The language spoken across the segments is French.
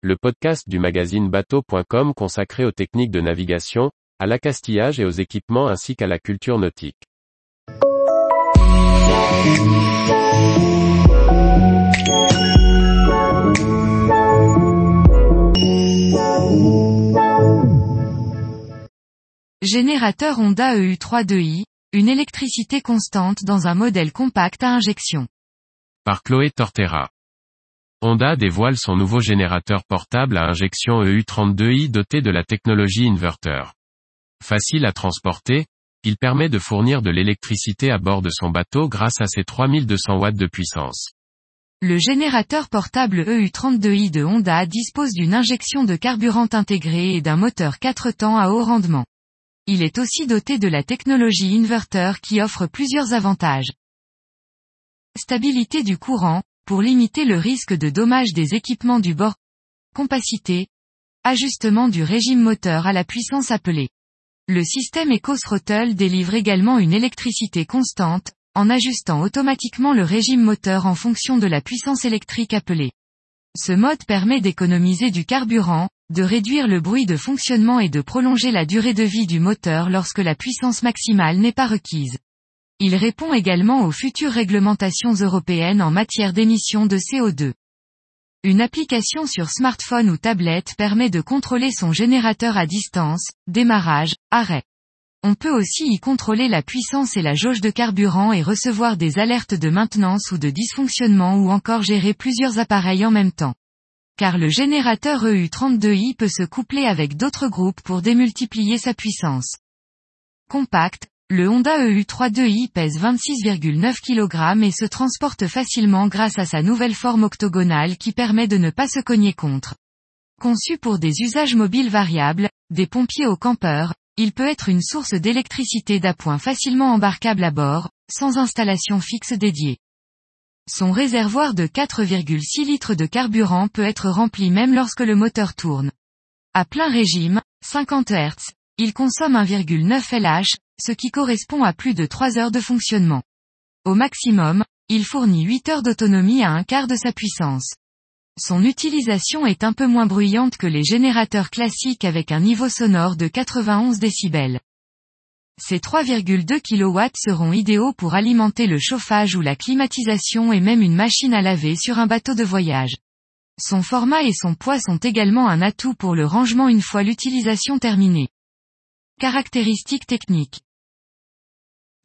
le podcast du magazine bateau.com consacré aux techniques de navigation, à l'accastillage et aux équipements ainsi qu'à la culture nautique. Générateur Honda EU32i, une électricité constante dans un modèle compact à injection. Par Chloé Tortera. Honda dévoile son nouveau générateur portable à injection EU32i doté de la technologie inverter. Facile à transporter, il permet de fournir de l'électricité à bord de son bateau grâce à ses 3200 watts de puissance. Le générateur portable EU32i de Honda dispose d'une injection de carburant intégrée et d'un moteur 4 temps à haut rendement. Il est aussi doté de la technologie inverter qui offre plusieurs avantages. Stabilité du courant, pour limiter le risque de dommage des équipements du bord. Compacité. Ajustement du régime moteur à la puissance appelée. Le système EcoThrottle délivre également une électricité constante, en ajustant automatiquement le régime moteur en fonction de la puissance électrique appelée. Ce mode permet d'économiser du carburant, de réduire le bruit de fonctionnement et de prolonger la durée de vie du moteur lorsque la puissance maximale n'est pas requise. Il répond également aux futures réglementations européennes en matière d'émissions de CO2. Une application sur smartphone ou tablette permet de contrôler son générateur à distance, démarrage, arrêt. On peut aussi y contrôler la puissance et la jauge de carburant et recevoir des alertes de maintenance ou de dysfonctionnement ou encore gérer plusieurs appareils en même temps. Car le générateur EU32i peut se coupler avec d'autres groupes pour démultiplier sa puissance. Compact, le Honda EU32i pèse 26,9 kg et se transporte facilement grâce à sa nouvelle forme octogonale qui permet de ne pas se cogner contre. Conçu pour des usages mobiles variables, des pompiers aux campeurs, il peut être une source d'électricité d'appoint facilement embarquable à bord, sans installation fixe dédiée. Son réservoir de 4,6 litres de carburant peut être rempli même lorsque le moteur tourne. À plein régime, 50 Hz, il consomme 1,9 LH, ce qui correspond à plus de 3 heures de fonctionnement. Au maximum, il fournit 8 heures d'autonomie à un quart de sa puissance. Son utilisation est un peu moins bruyante que les générateurs classiques avec un niveau sonore de 91 décibels. Ces 3,2 kW seront idéaux pour alimenter le chauffage ou la climatisation et même une machine à laver sur un bateau de voyage. Son format et son poids sont également un atout pour le rangement une fois l'utilisation terminée. Caractéristiques techniques.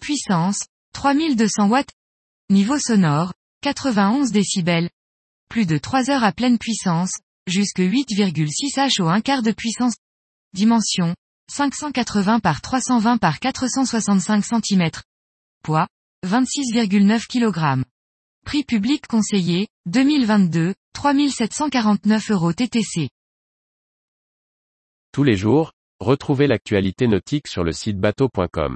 Puissance, 3200 watts. Niveau sonore, 91 décibels plus de 3 heures à pleine puissance, jusque 8,6 H au 1 quart de puissance. Dimension, 580 par 320 par 465 cm. Poids, 26,9 kg. Prix public conseillé, 2022, 3749 euros TTC. Tous les jours, retrouvez l'actualité nautique sur le site bateau.com.